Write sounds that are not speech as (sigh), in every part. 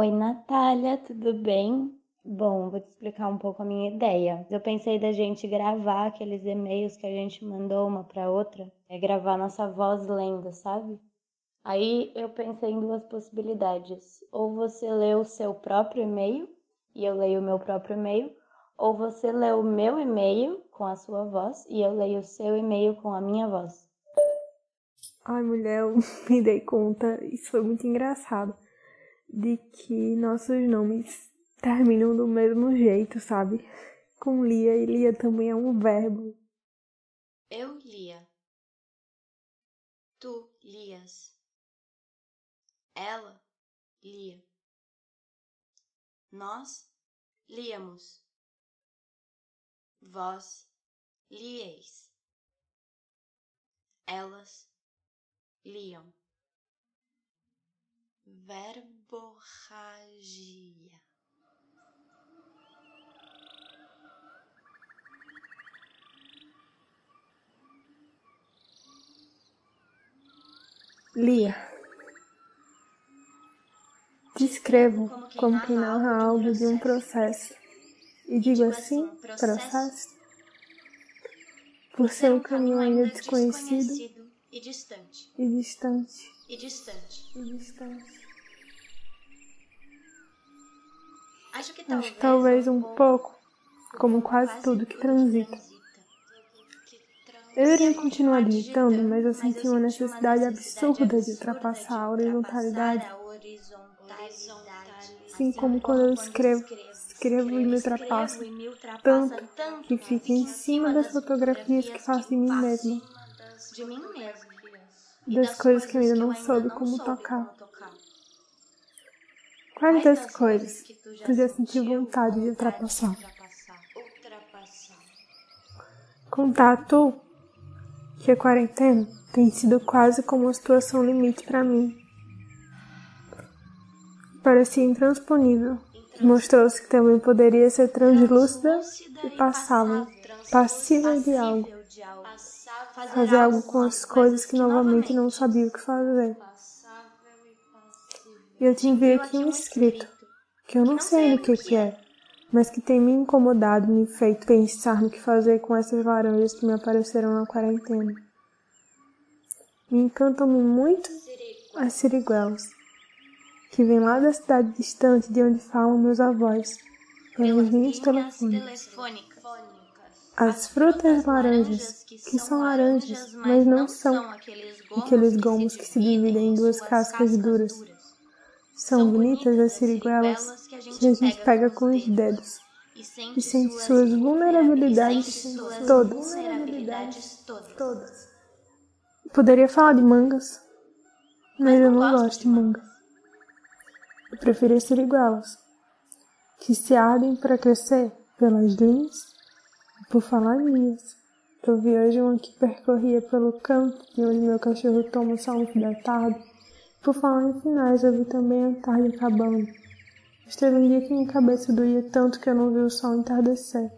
Oi, Natália, tudo bem? Bom, vou te explicar um pouco a minha ideia. Eu pensei da gente gravar aqueles e-mails que a gente mandou uma para outra, é gravar nossa voz lendo, sabe? Aí eu pensei em duas possibilidades. Ou você lê o seu próprio e-mail e eu leio o meu próprio e-mail, ou você lê o meu e-mail com a sua voz e eu leio o seu e-mail com a minha voz. Ai, mulher, eu (laughs) me dei conta, isso foi muito engraçado, de que nossos nomes terminam do mesmo jeito, sabe? Com Lia, e Lia também é um verbo. Eu lia. Tu lias. Ela lia. Nós líamos. Vós lieis. Elas liam. Verborragia. Lia. Descrevo como quem narra algo de um processo. E digo assim, processo, por ser um caminho ainda desconhecido e distante. e distante. E distante. E distante. Acho que Acho que talvez um pouco, como quase tudo que transita. Eu iria continuar digitando, mas eu senti uma necessidade absurda de ultrapassar a horizontalidade, assim como quando eu escrevo, escrevo e me ultrapasso tanto que fica em cima das fotografias que faço de mim mesma, de mim mesmo. Das coisas que eu ainda não soube como tocar. Quais das coisas tu já sentiu vontade de ultrapassar? Contar tu que a quarentena tem sido quase como uma situação limite para mim. Parecia intransponível. Mostrou-se que também poderia ser translúcida e passável, passível de algo. Fazer algo com as coisas que novamente não sabia o que fazer. E eu te enviei aqui um escrito, que eu não sei no que que é, mas que tem me incomodado, me feito pensar no que fazer com essas laranjas que me apareceram na quarentena. Me encantam-me muito as siriguelas, que vêm lá da cidade distante de onde falam meus avós, pelas linhas telefônicas. As frutas laranjas, que são laranjas, mas não são aqueles gomos que se dividem em duas cascas duras. São bonitas as siriguelas que a gente pega com os dedos e sente suas vulnerabilidades todas. Poderia falar de mangas, mas eu não gosto de manga. Eu prefiro siriguelas, que se ardem para crescer pelas linhas por falar nisso. Eu vi hoje uma que percorria pelo campo de onde meu cachorro toma o sol da tarde. Por falar em finais, eu vi também a tarde acabando. Esteve um dia que minha cabeça doía tanto que eu não vi o sol entardecer.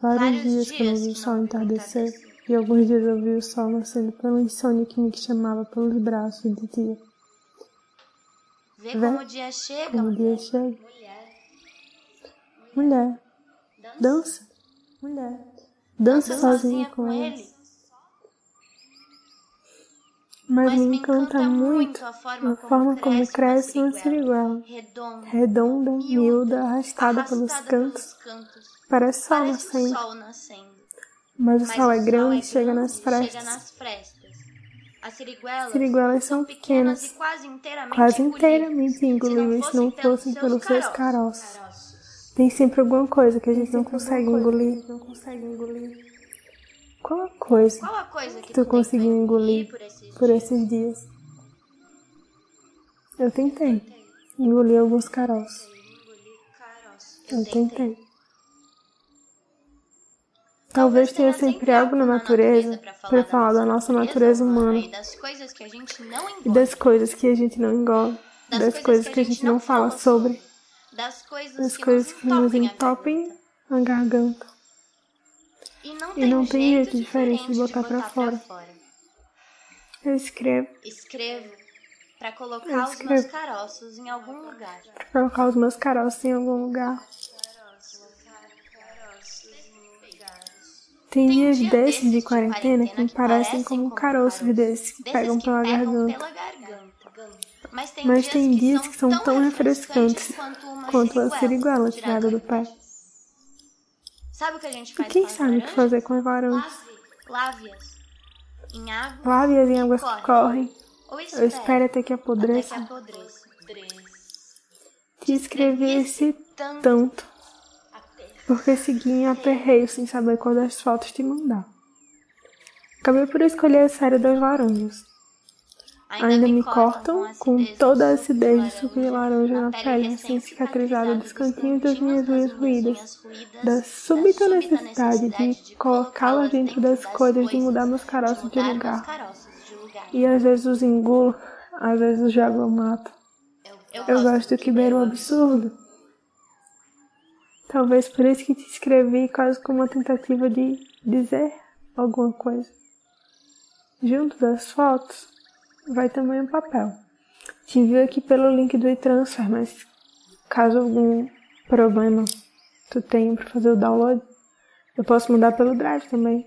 Vários dias que eu não vi o sol entardecer, e alguns dias eu vi o sol nascendo pela insônia que me chamava pelos braços de tia. Vê como o dia chega, Como o dia mulher. chega. Mulher, dança. Mulher, dança Dança sozinha com ele. Mas me encanta muito a a forma forma como cresce uma siriguela. Redonda, Redonda, miúda, arrastada pelos cantos. cantos. Parece sol nascendo. sol nascendo. Mas o Mas sol é grande e chega nas chega frestas. nas frestas. As siriguelas, Siriguelas são pequenas, e quase inteiramente quase inteiramente engolíveis se não fossem pelos seus caroços. Tem sempre alguma coisa que a gente não consegue engolir. Qual a coisa Qual a coisa que que tu tenta conseguiu engolir por esses por dias? esses dias? Eu tentei. Engoli alguns caroços. Engolir caroço. Eu tentei. Talvez tenha sempre algo na natureza para falar da nossa natureza humana E das coisas que a gente não e engole. das coisas que a gente não engole, das coisas que a gente não fala sobre, Das coisas, das que, coisas nos que nos entopem a garganta. E não E tem, não tem jeito diferente de botar pra fora. Eu escrevo, Escrevo Pra Eu colocar os escrevo. meus caroços em algum lugar. Colocar os meus caroços em algum lugar. Tem dias desses de quarentena que me parecem como caroços desses que pegam pela garganta. Mas tem, Mas dias, tem que dias que são tão refrescantes quanto, uma quanto a siriguela tirada do pé. Sabe o que a gente E faz quem com as sabe o que fazer com as Lave-as em água em águas que Corre. correm. ou espere espero até que até que apodreça. apodreça. Te escrevi esse Tanto tanto porque segui em aperreio sem saber qual das fotos te mandar. Acabei por escolher a série das laranjas. Ainda me cortam com toda a acidez de suco de laranja na pele recém-cicatrizada dos cantinhos das minhas unhas ruídas, da súbita necessidade de colocá-las dentro das coisas de mudar meus caroços de lugar. E às vezes os engulo, às vezes os jogo ao mato. Eu gosto do que beira o absurdo. Talvez por isso que te escrevi quase como uma tentativa de dizer alguma coisa. Junto das fotos vai também o papel. Te envio aqui pelo link do e-transfer, mas caso algum problema tu tenha para fazer o download, eu posso mandar pelo Drive também.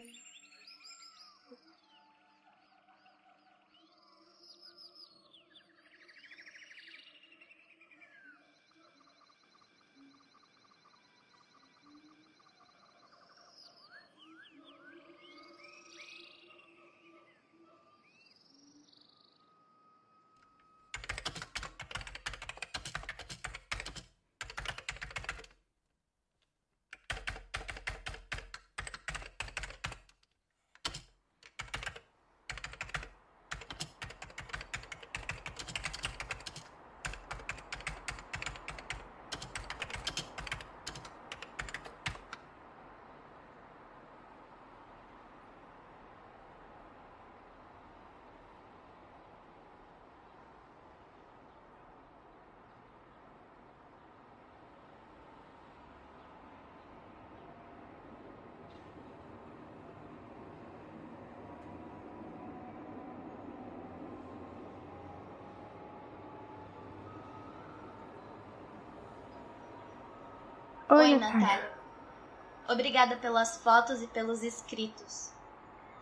Oi, Natália. Obrigada pelas fotos e pelos escritos.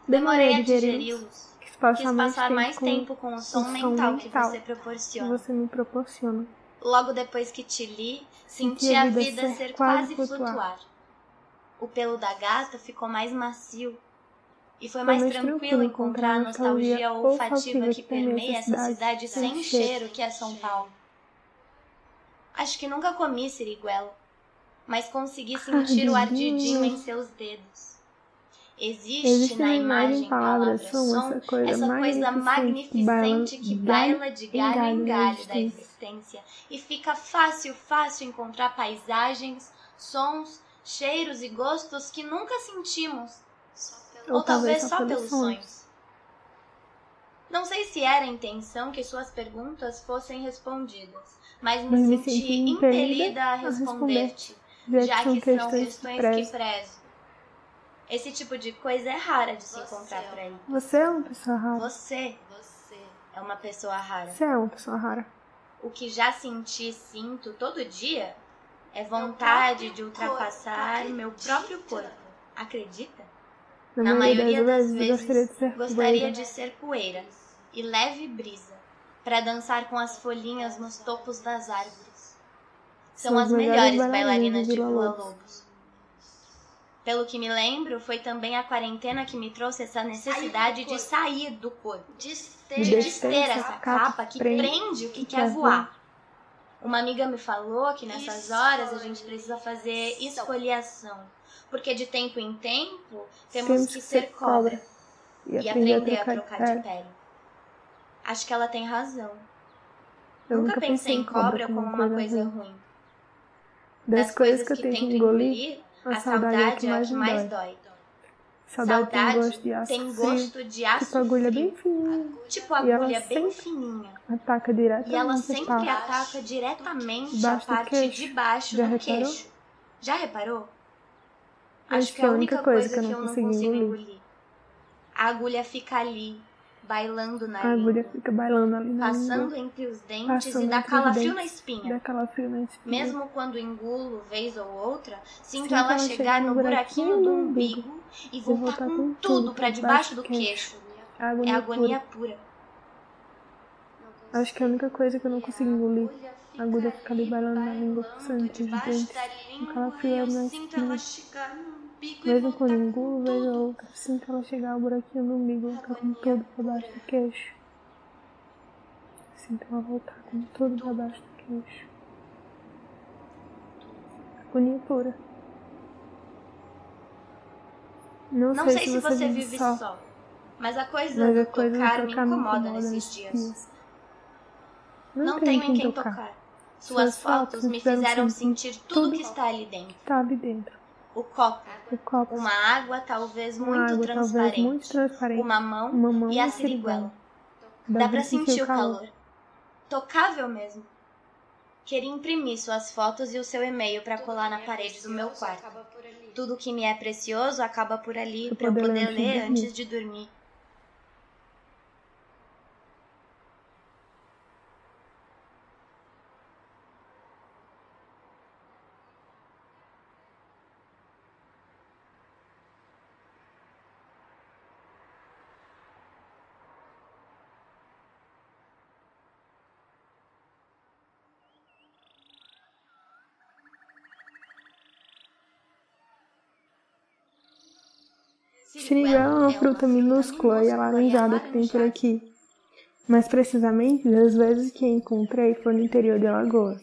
Demorei a digeri-los. Quis passar, Quis passar mais tempo com o som som mental que mental você que proporciona. você me proporciona. Logo depois que te li, Senti senti a vida ser ser quase flutuar. flutuar. O pelo da gata ficou mais macio. E foi Foi mais mais tranquilo tranquilo encontrar a nostalgia olfativa que que permeia essa cidade sem cheiro que é São Paulo. Acho que nunca comi siriguela, mas consegui sentir o Ardidinho. em seus dedos. Existe, Existe na imagem, palavra, som, som, essa coisa essa coisa magnificente que baila de galho em galho da existência. E fica fácil, fácil encontrar paisagens, sons, cheiros e gostos que nunca sentimos. Ou, talvez só pelos sonhos. Não sei se era a intenção que suas perguntas fossem respondidas, mas me Mas me senti senti impelida a a responder-te, Já, já que são que são questões questões que que prezo. Esse tipo de coisa é rara de se encontrar por aí. Você é uma pessoa rara. Você é uma pessoa rara. Você é uma pessoa rara. O que já senti e sinto todo dia é vontade de ultrapassar meu próprio corpo. Acredita? Na maioria das eu vezes, gostaria de ser gostaria de ser poeira e leve brisa para dançar com as folhinhas nos topos das árvores. São as melhores bailarinas de Vila Lobos. Pelo que me lembro, foi também a quarentena que me trouxe essa necessidade de sair do corpo, de De de descer essa capa que prende prende o que que quer voar. Uma amiga me falou que nessas horas a gente precisa fazer esfoliação, porque de tempo em tempo temos que ser cobra E, e aprender a a trocar trocar de de pele. pele. Acho que ela tem razão. Eu Nunca pensei em cobra como uma coisa ruim. Das coisas que eu tenho que engolir, a saudade é a que mais dói. Saudade tem Saudade gosto de aço tem gosto de aço tipo agulha bem fininha. Tipo agulha bem fininha. Ataca diretamente E ela sempre ataca diretamente a parte queixo. de baixo Já do reparou? queixo. Já reparou? Acho que é a única coisa que eu não não consigo consigo engolir. engolir. A agulha fica ali, bailando na A agulha fica bailando ali na passando língua, entre os dentes passando e dá calafrio na espinha. dá calafrio na espinha. Mesmo quando engulo vez ou outra, sinto Sinto ela chegar no buraquinho do umbigo e voltar voltar com com tudo pra debaixo do do queixo. A É agonia, agonia pura. pura. Acho que a única coisa que eu não consigo engolir. A agulha fica ali bailando na língua, passando entre os dentes. da língua calafrio e eu na sinto ela espinha. E Mesmo quando com engulo, tudo. outra, sinto ela chegar ao buraquinho do umbigo, voltar com tudo pra baixo do queixo. Sinto ela voltar com tudo pra baixo do queixo. Agonia pura. Não, Não sei se você vive só, mas a coisa mas do a coisa tocar do me tocar me incomoda incomoda nesses dias. Não, Não tenho em quem tocar. Suas Suas fotos fotos me fizeram sentir tudo que está ali dentro. Tá ali dentro. O copo, O copo, uma água talvez uma muito água talvez transparente, muito transparente. uma mão uma mão e a siriguela. Dá, Dá pra sentir o calor. Tocável mesmo. Queria imprimir suas fotos e o seu e-mail pra colar na parede do meu quarto. Tudo que me é precioso acaba por ali Pra pra eu poder poder ler (laughs) antes de dormir. Siriguela é uma fruta minúscula e alaranjada que tem por aqui. Mais precisamente, das vezes que encontrei foi no interior de Alagoas.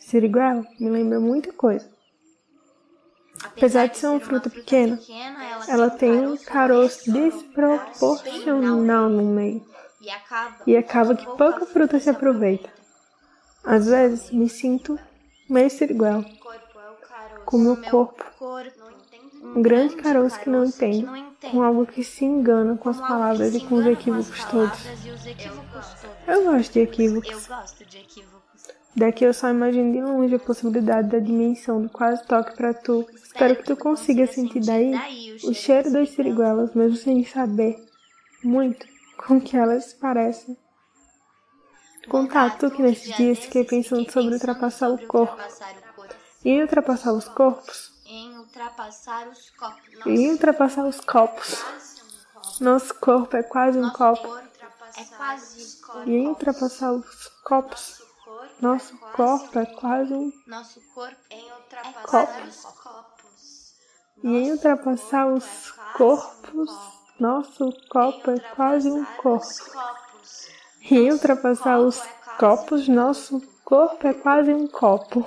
Siriguela me lembra muita coisa. Apesar de ser uma fruta pequena, Ela tem um caroço desproporcional no meio E acaba, que pouca fruta se aproveita. Às vezes me sinto meio siriguela, Corpo é o caroço. Com meu corpo, um grande caroço que não entende, com algo que se engana com as palavras e com os equívocos todos. Eu gosto de Eu equívocos. gosto de equívocos. Daqui eu só imagino de longe a possibilidade da dimensão do quase toque pra tu. Espero que tu consiga sentir daí o cheiro das siriguelas, mesmo sem saber muito com que elas se parecem. Contar tu que nesses dias fiquei pensando sobre ultrapassar o corpo. E ultrapassar os corpos? Em ultrapassar os copos. E ultrapassar os copos. Nosso corpo é quase um copo. É quase E ultrapassar os copos, nosso corpo é quase um. Nosso corpo em ultrapassar Copo. os copos. E em ultrapassar os corpos, nosso copo é quase um corpo. E em ultrapassar os copos, nosso corpo é quase um copo.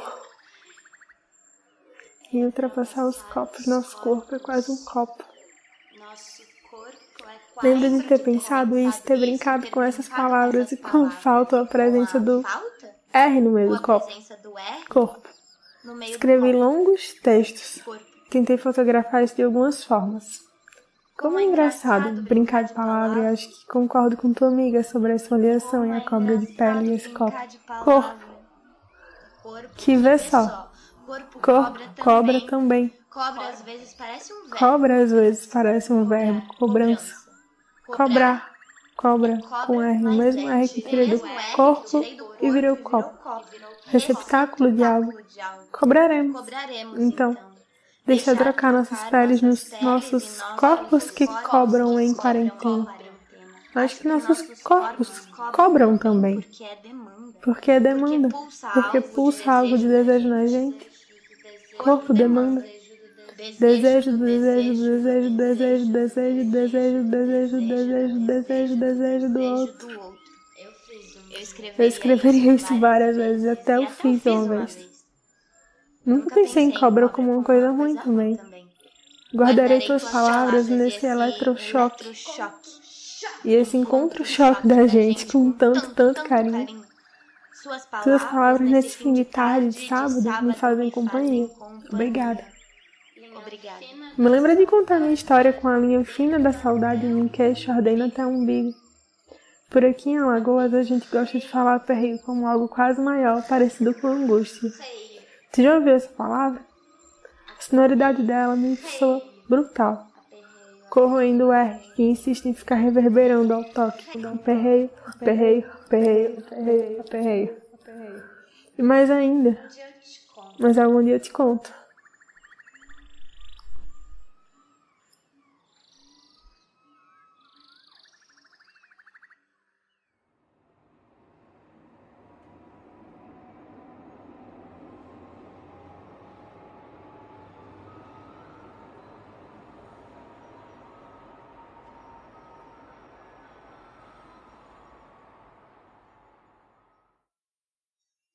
E ultrapassar os copos, nosso corpo é quase um copo. Nosso corpo é quase Lembro de ter pensado isso, ter brincado com essas palavras e com falta a presença do? R no meio do a copo. Corpo. Escrevi longos textos. Tentei fotografar isso de algumas formas. Como é engraçado brincar de palavra e acho que concordo com tua amiga sobre essa oleação e a cobra de pele e esse copo. Corpo. Que vê só. Corpo, Corpo, cobra também. também. Cobra às vezes parece um verbo. Cobra às vezes parece um verbo. Cobrança. Cobrar. Cobra com R, o mesmo R que tirei do corpo e virei o copo. Receptáculo de algo. Cobraremos. Então, então. Deixa trocar nossas peles nos nossos corpos que cobram em quarentena. Acho que nossos corpos cobram também. Porque é demanda. Porque é demanda. Porque pulsa algo de desejo na gente. Corpo demanda. Desejo, desejo, desejo, desejo, desejo, desejo, desejo, desejo, desejo, desejo do outro. Eu escreveria, isso várias vezes, até eu fiz uma vez. Nunca pensei em cobra como uma coisa ruim também. Guardarei tuas palavras nesse eletrochoque e esse encontro-choque da gente com tanto, tanto carinho. Suas palavras nesse fim de tarde de sábado me fazem companhia. Obrigada. Obrigada. Me lembra de contar minha história com a linha fina da saudade em queixo ardendo até o umbigo. Por aqui em Alagoas a gente gosta de falar perreio como algo quase maior, parecido com angústia. Tu já ouviu essa palavra? A sonoridade dela me soa brutal. Corroendo o R que insiste em ficar reverberando ao toque. Perreio, perreio, perreio, perreio, perreio. E mais ainda, mas algum dia eu te conto.